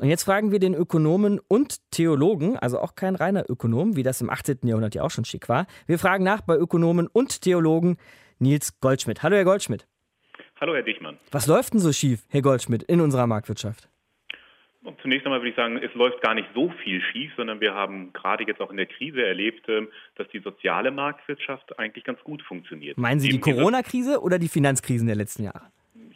Und jetzt fragen wir den Ökonomen und Theologen, also auch kein reiner Ökonom, wie das im 18. Jahrhundert ja auch schon schick war. Wir fragen nach bei Ökonomen und Theologen Nils Goldschmidt. Hallo, Herr Goldschmidt. Hallo, Herr Dichmann. Was läuft denn so schief, Herr Goldschmidt, in unserer Marktwirtschaft? Und zunächst einmal würde ich sagen, es läuft gar nicht so viel schief, sondern wir haben gerade jetzt auch in der Krise erlebt, ähm, dass die soziale Marktwirtschaft eigentlich ganz gut funktioniert. Meinen Sie die Corona-Krise oder die Finanzkrisen der letzten Jahre?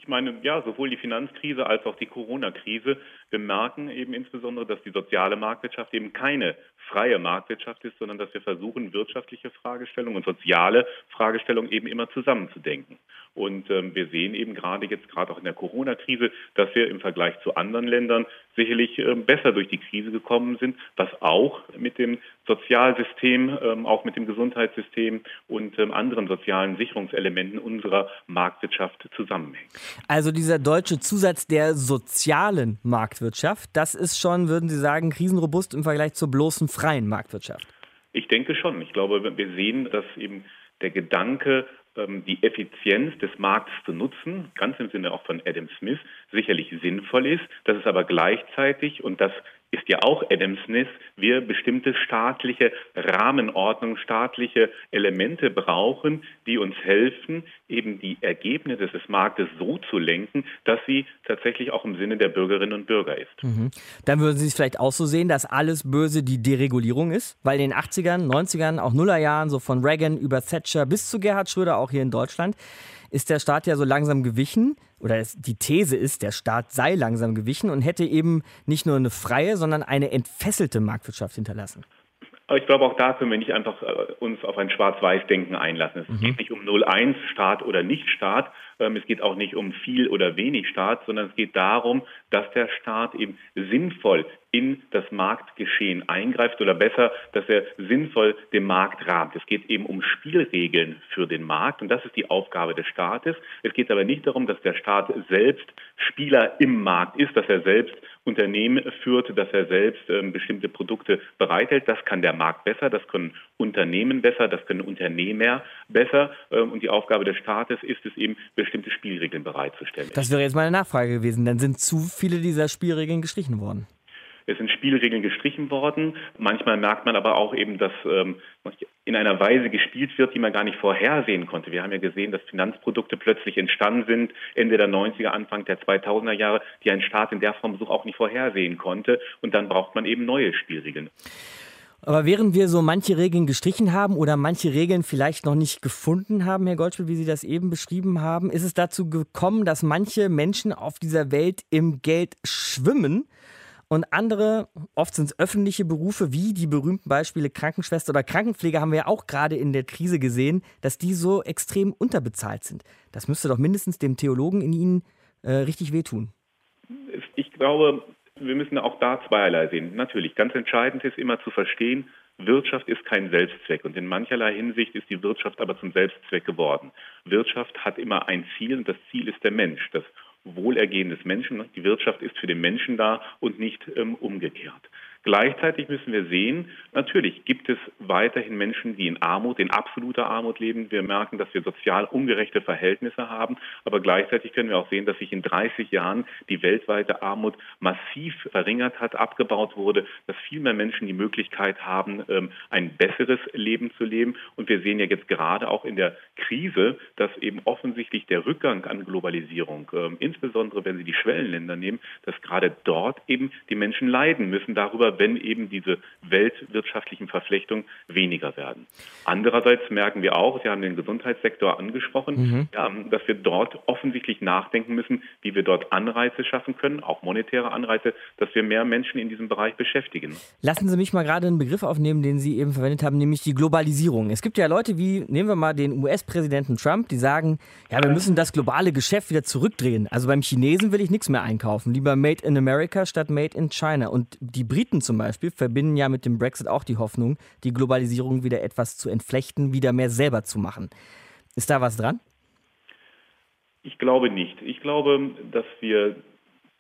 Ich meine, ja, sowohl die Finanzkrise als auch die Corona-Krise bemerken eben insbesondere, dass die soziale Marktwirtschaft eben keine freie Marktwirtschaft ist, sondern dass wir versuchen, wirtschaftliche Fragestellungen und soziale Fragestellungen eben immer zusammenzudenken. Und ähm, wir sehen eben gerade jetzt, gerade auch in der Corona-Krise, dass wir im Vergleich zu anderen Ländern sicherlich ähm, besser durch die Krise gekommen sind, was auch mit dem Sozialsystem, ähm, auch mit dem Gesundheitssystem und ähm, anderen sozialen Sicherungselementen unserer Marktwirtschaft zusammenhängt. Also dieser deutsche Zusatz der sozialen Marktwirtschaft, das ist schon, würden Sie sagen, krisenrobust im Vergleich zur bloßen freien Marktwirtschaft? Ich denke schon. Ich glaube, wir sehen, dass eben der Gedanke ähm, die Effizienz des Marktes zu nutzen, ganz im Sinne auch von Adam Smith, sicherlich sinnvoll ist, dass es aber gleichzeitig, und das ist ja auch Adam Smith, wir bestimmte staatliche Rahmenordnung, staatliche Elemente brauchen, die uns helfen, eben die Ergebnisse des Marktes so zu lenken, dass sie tatsächlich auch im Sinne der Bürgerinnen und Bürger ist. Mhm. Dann würden Sie es vielleicht auch so sehen, dass alles Böse die Deregulierung ist, weil in den 80ern, 90ern, auch Nullerjahren, so von Reagan über Thatcher bis zu Gerhard Schröder, auch hier in Deutschland, ist der Staat ja so langsam gewichen, oder die These ist, der Staat sei langsam gewichen und hätte eben nicht nur eine freie, sondern eine entfesselte Marktwirtschaft hinterlassen. Aber ich glaube, auch da können wir nicht einfach äh, uns auf ein Schwarz-Weiß-Denken einlassen. Es mhm. geht nicht um 0-1 Staat oder Nicht-Staat. Ähm, es geht auch nicht um viel oder wenig Staat, sondern es geht darum, dass der Staat eben sinnvoll in das Marktgeschehen eingreift oder besser, dass er sinnvoll den Markt rahmt. Es geht eben um Spielregeln für den Markt und das ist die Aufgabe des Staates. Es geht aber nicht darum, dass der Staat selbst Spieler im Markt ist, dass er selbst Unternehmen führt, dass er selbst äh, bestimmte Produkte bereithält. Das kann der Markt besser, das können Unternehmen besser, das können Unternehmer besser. Äh, und die Aufgabe des Staates ist es eben, bestimmte Spielregeln bereitzustellen. Das wäre jetzt meine Nachfrage gewesen. Dann sind zu viele dieser Spielregeln gestrichen worden. Es sind Spielregeln gestrichen worden. Manchmal merkt man aber auch eben, dass ähm, in einer Weise gespielt wird, die man gar nicht vorhersehen konnte. Wir haben ja gesehen, dass Finanzprodukte plötzlich entstanden sind, Ende der 90er, Anfang der 2000er Jahre, die ein Staat in der Form so auch nicht vorhersehen konnte. Und dann braucht man eben neue Spielregeln. Aber während wir so manche Regeln gestrichen haben oder manche Regeln vielleicht noch nicht gefunden haben, Herr Goldschmidt, wie Sie das eben beschrieben haben, ist es dazu gekommen, dass manche Menschen auf dieser Welt im Geld schwimmen und andere, oft sind es öffentliche Berufe, wie die berühmten Beispiele Krankenschwester oder Krankenpfleger, haben wir ja auch gerade in der Krise gesehen, dass die so extrem unterbezahlt sind. Das müsste doch mindestens dem Theologen in Ihnen äh, richtig wehtun. Ich glaube, wir müssen auch da zweierlei sehen. Natürlich, ganz entscheidend ist immer zu verstehen, Wirtschaft ist kein Selbstzweck und in mancherlei Hinsicht ist die Wirtschaft aber zum Selbstzweck geworden. Wirtschaft hat immer ein Ziel und das Ziel ist der Mensch, das Wohlergehen des Menschen. Die Wirtschaft ist für den Menschen da und nicht ähm, umgekehrt. Gleichzeitig müssen wir sehen, natürlich gibt es weiterhin Menschen, die in Armut, in absoluter Armut leben. Wir merken, dass wir sozial ungerechte Verhältnisse haben. Aber gleichzeitig können wir auch sehen, dass sich in 30 Jahren die weltweite Armut massiv verringert hat, abgebaut wurde, dass viel mehr Menschen die Möglichkeit haben, ähm, ein besseres Leben zu leben. Und wir sehen ja jetzt gerade auch in der Krise, dass eben offensichtlich der Rückgang an Globalisierung, ähm, insbesondere wenn Sie die Schwellenländer nehmen, dass gerade dort eben die Menschen leiden müssen darüber, wenn eben diese weltwirtschaftlichen Verflechtungen weniger werden. Andererseits merken wir auch, Sie haben den Gesundheitssektor angesprochen, mhm. dass wir dort offensichtlich nachdenken müssen, wie wir dort Anreize schaffen können, auch monetäre Anreize, dass wir mehr Menschen in diesem Bereich beschäftigen. Lassen Sie mich mal gerade einen Begriff aufnehmen, den Sie eben verwendet haben, nämlich die Globalisierung. Es gibt ja Leute wie, nehmen wir mal den US-Präsidenten Trump, die sagen, ja, wir müssen das globale Geschäft wieder zurückdrehen. Also beim Chinesen will ich nichts mehr einkaufen, lieber Made in America statt Made in China. Und die Briten zum Beispiel verbinden ja mit dem Brexit auch die Hoffnung, die Globalisierung wieder etwas zu entflechten, wieder mehr selber zu machen. Ist da was dran? Ich glaube nicht. Ich glaube, dass wir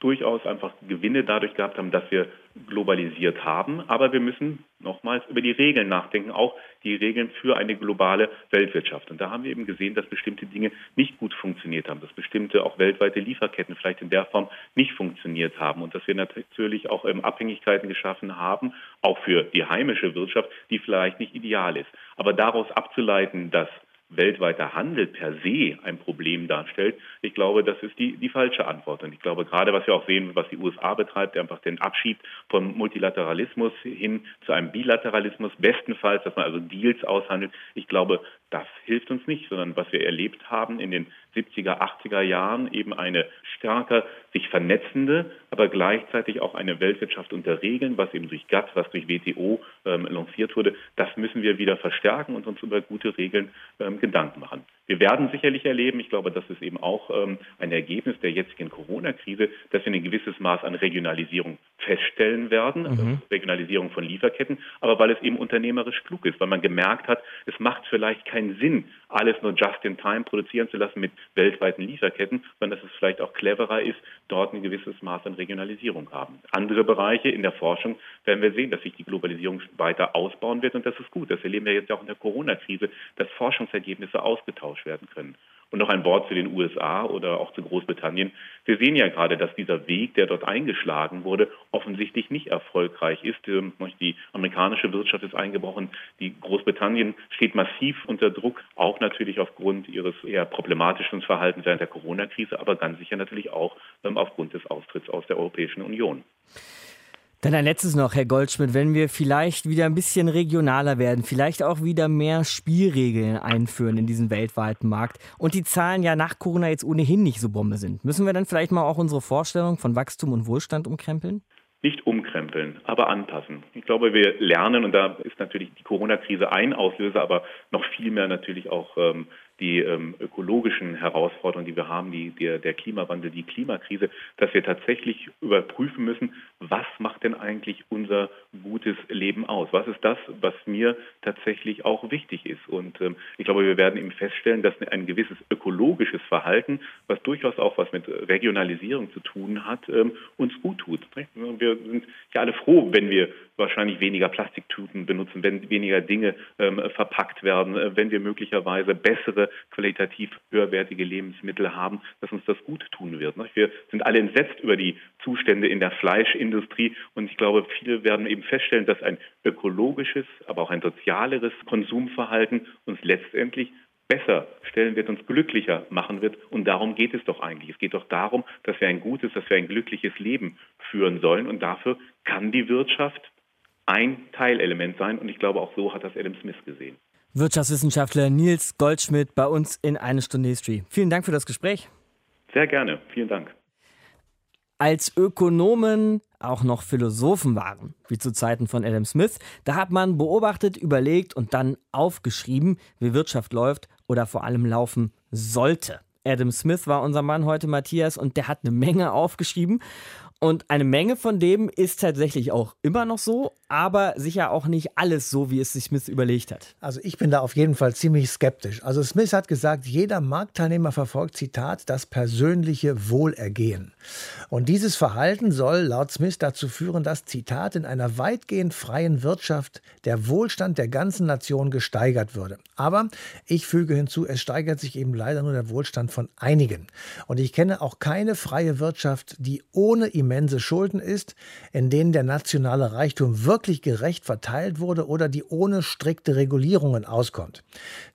durchaus einfach Gewinne dadurch gehabt haben, dass wir globalisiert haben. Aber wir müssen nochmals über die Regeln nachdenken, auch die Regeln für eine globale Weltwirtschaft. Und da haben wir eben gesehen, dass bestimmte Dinge nicht gut funktioniert haben, dass bestimmte auch weltweite Lieferketten vielleicht in der Form nicht funktioniert haben und dass wir natürlich auch ähm, Abhängigkeiten geschaffen haben, auch für die heimische Wirtschaft, die vielleicht nicht ideal ist. Aber daraus abzuleiten, dass weltweiter Handel per se ein Problem darstellt, ich glaube, das ist die, die falsche Antwort. Und ich glaube, gerade was wir auch sehen, was die USA betreibt, einfach den Abschied vom Multilateralismus hin zu einem Bilateralismus, bestenfalls, dass man also Deals aushandelt, ich glaube, das hilft uns nicht, sondern was wir erlebt haben in den 70er, 80er Jahren, eben eine stärker sich vernetzende, aber gleichzeitig auch eine Weltwirtschaft unter Regeln, was eben durch GATT, was durch WTO ähm, lanciert wurde, das müssen wir wieder verstärken und uns über gute Regeln ähm, Gedanken machen. Wir werden sicherlich erleben, ich glaube, das ist eben auch ähm, ein Ergebnis der jetzigen Corona-Krise, dass wir ein gewisses Maß an Regionalisierung feststellen werden, mhm. also Regionalisierung von Lieferketten, aber weil es eben unternehmerisch klug ist, weil man gemerkt hat, es macht vielleicht keinen Sinn, alles nur just in time produzieren zu lassen mit weltweiten Lieferketten, sondern dass es vielleicht auch cleverer ist, dort ein gewisses Maß an Regionalisierung haben. Andere Bereiche in der Forschung werden wir sehen, dass sich die Globalisierung weiter ausbauen wird und das ist gut. Das erleben wir jetzt auch in der Corona-Krise, dass Forschungsergebnisse ausgetauscht werden können. Und noch ein Wort zu den USA oder auch zu Großbritannien. Wir sehen ja gerade, dass dieser Weg, der dort eingeschlagen wurde, offensichtlich nicht erfolgreich ist. Ähm, die amerikanische Wirtschaft ist eingebrochen. Die Großbritannien steht massiv unter Druck, auch natürlich aufgrund ihres eher problematischen Verhaltens während der Corona-Krise, aber ganz sicher natürlich auch ähm, aufgrund des Austritts aus der Europäischen Union. Dann ein letztes noch, Herr Goldschmidt, wenn wir vielleicht wieder ein bisschen regionaler werden, vielleicht auch wieder mehr Spielregeln einführen in diesen weltweiten Markt und die Zahlen ja nach Corona jetzt ohnehin nicht so Bombe sind, müssen wir dann vielleicht mal auch unsere Vorstellung von Wachstum und Wohlstand umkrempeln? Nicht umkrempeln, aber anpassen. Ich glaube, wir lernen, und da ist natürlich die Corona-Krise ein Auslöser, aber noch viel mehr natürlich auch ähm, die ähm, ökologischen Herausforderungen, die wir haben, die, der, der Klimawandel, die Klimakrise, dass wir tatsächlich überprüfen müssen, was macht denn eigentlich unser gutes Leben aus? Was ist das, was mir tatsächlich auch wichtig ist? Und ähm, ich glaube, wir werden eben feststellen, dass ein gewisses ökologisches Verhalten, was durchaus auch was mit Regionalisierung zu tun hat, ähm, uns gut tut. Wir sind ja alle froh, wenn wir wahrscheinlich weniger Plastiktüten benutzen, wenn weniger Dinge ähm, verpackt werden, äh, wenn wir möglicherweise bessere, qualitativ höherwertige Lebensmittel haben, dass uns das gut tun wird. Ne? Wir sind alle entsetzt über die Zustände in der Fleischindustrie und ich glaube, viele werden eben feststellen, dass ein ökologisches, aber auch ein sozialeres Konsumverhalten uns letztendlich besser stellen wird, uns glücklicher machen wird. Und darum geht es doch eigentlich. Es geht doch darum, dass wir ein gutes, dass wir ein glückliches Leben führen sollen. Und dafür kann die Wirtschaft ein Teilelement sein und ich glaube, auch so hat das Adam Smith gesehen. Wirtschaftswissenschaftler Nils Goldschmidt bei uns in Eine Stunde History. Vielen Dank für das Gespräch. Sehr gerne, vielen Dank. Als Ökonomen auch noch Philosophen waren, wie zu Zeiten von Adam Smith, da hat man beobachtet, überlegt und dann aufgeschrieben, wie Wirtschaft läuft oder vor allem laufen sollte. Adam Smith war unser Mann heute, Matthias, und der hat eine Menge aufgeschrieben. Und eine Menge von dem ist tatsächlich auch immer noch so, aber sicher auch nicht alles so, wie es sich Smith überlegt hat. Also ich bin da auf jeden Fall ziemlich skeptisch. Also Smith hat gesagt, jeder Marktteilnehmer verfolgt, Zitat, das persönliche Wohlergehen. Und dieses Verhalten soll laut Smith dazu führen, dass, Zitat, in einer weitgehend freien Wirtschaft der Wohlstand der ganzen Nation gesteigert würde. Aber ich füge hinzu, es steigert sich eben leider nur der Wohlstand von einigen. Und ich kenne auch keine freie Wirtschaft, die ohne immense Schulden ist, in denen der nationale Reichtum wirklich gerecht verteilt wurde oder die ohne strikte Regulierungen auskommt.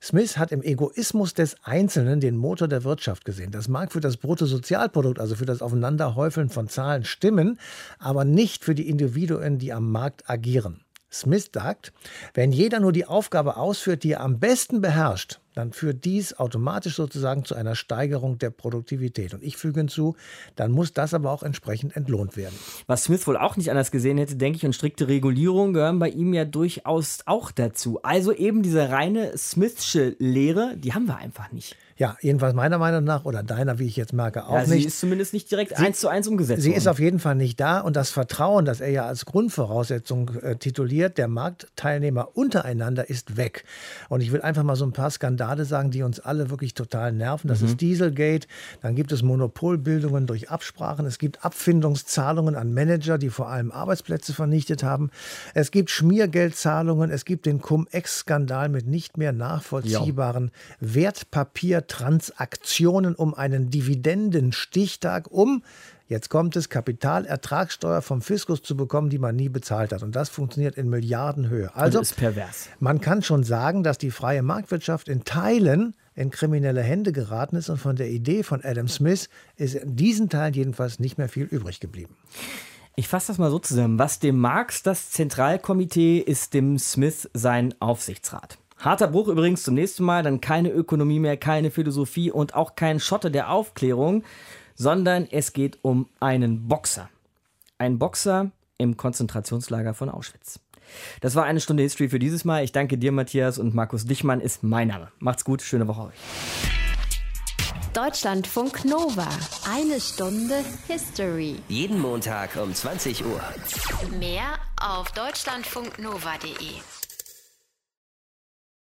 Smith hat im Egoismus des Einzelnen den Motor der Wirtschaft gesehen. Das mag für das Bruttosozialprodukt, also für das Aufeinanderhäufeln von Zahlen stimmen, aber nicht für die Individuen, die am Markt agieren. Smith sagt, wenn jeder nur die Aufgabe ausführt, die er am besten beherrscht, dann führt dies automatisch sozusagen zu einer Steigerung der Produktivität. Und ich füge hinzu, dann muss das aber auch entsprechend entlohnt werden. Was Smith wohl auch nicht anders gesehen hätte, denke ich, und strikte Regulierungen gehören bei ihm ja durchaus auch dazu. Also eben diese reine Smithsche Lehre, die haben wir einfach nicht. Ja, jedenfalls meiner Meinung nach oder deiner, wie ich jetzt merke, auch ja, sie nicht. Sie ist zumindest nicht direkt sie, eins zu eins umgesetzt. Sie worden. ist auf jeden Fall nicht da und das Vertrauen, das er ja als Grundvoraussetzung äh, tituliert, der Marktteilnehmer untereinander ist weg. Und ich will einfach mal so ein paar Skandale sagen, die uns alle wirklich total nerven. Das mhm. ist Dieselgate, dann gibt es Monopolbildungen durch Absprachen, es gibt Abfindungszahlungen an Manager, die vor allem Arbeitsplätze vernichtet haben. Es gibt Schmiergeldzahlungen, es gibt den Cum-Ex-Skandal mit nicht mehr nachvollziehbaren jo. Wertpapier Transaktionen um einen Dividendenstichtag, um Jetzt kommt es, Kapitalertragssteuer vom Fiskus zu bekommen, die man nie bezahlt hat. Und das funktioniert in Milliardenhöhe. Also, das ist pervers. man kann schon sagen, dass die freie Marktwirtschaft in Teilen in kriminelle Hände geraten ist. Und von der Idee von Adam Smith ist in diesen Teilen jedenfalls nicht mehr viel übrig geblieben. Ich fasse das mal so zusammen. Was dem Marx das Zentralkomitee ist, dem Smith sein Aufsichtsrat. Harter Bruch übrigens zum nächsten Mal, dann keine Ökonomie mehr, keine Philosophie und auch kein Schotte der Aufklärung, sondern es geht um einen Boxer. Ein Boxer im Konzentrationslager von Auschwitz. Das war eine Stunde History für dieses Mal. Ich danke dir, Matthias, und Markus Dichmann ist mein Name. Macht's gut, schöne Woche euch. Deutschlandfunk Nova. Eine Stunde History. Jeden Montag um 20 Uhr. Mehr auf deutschlandfunknova.de.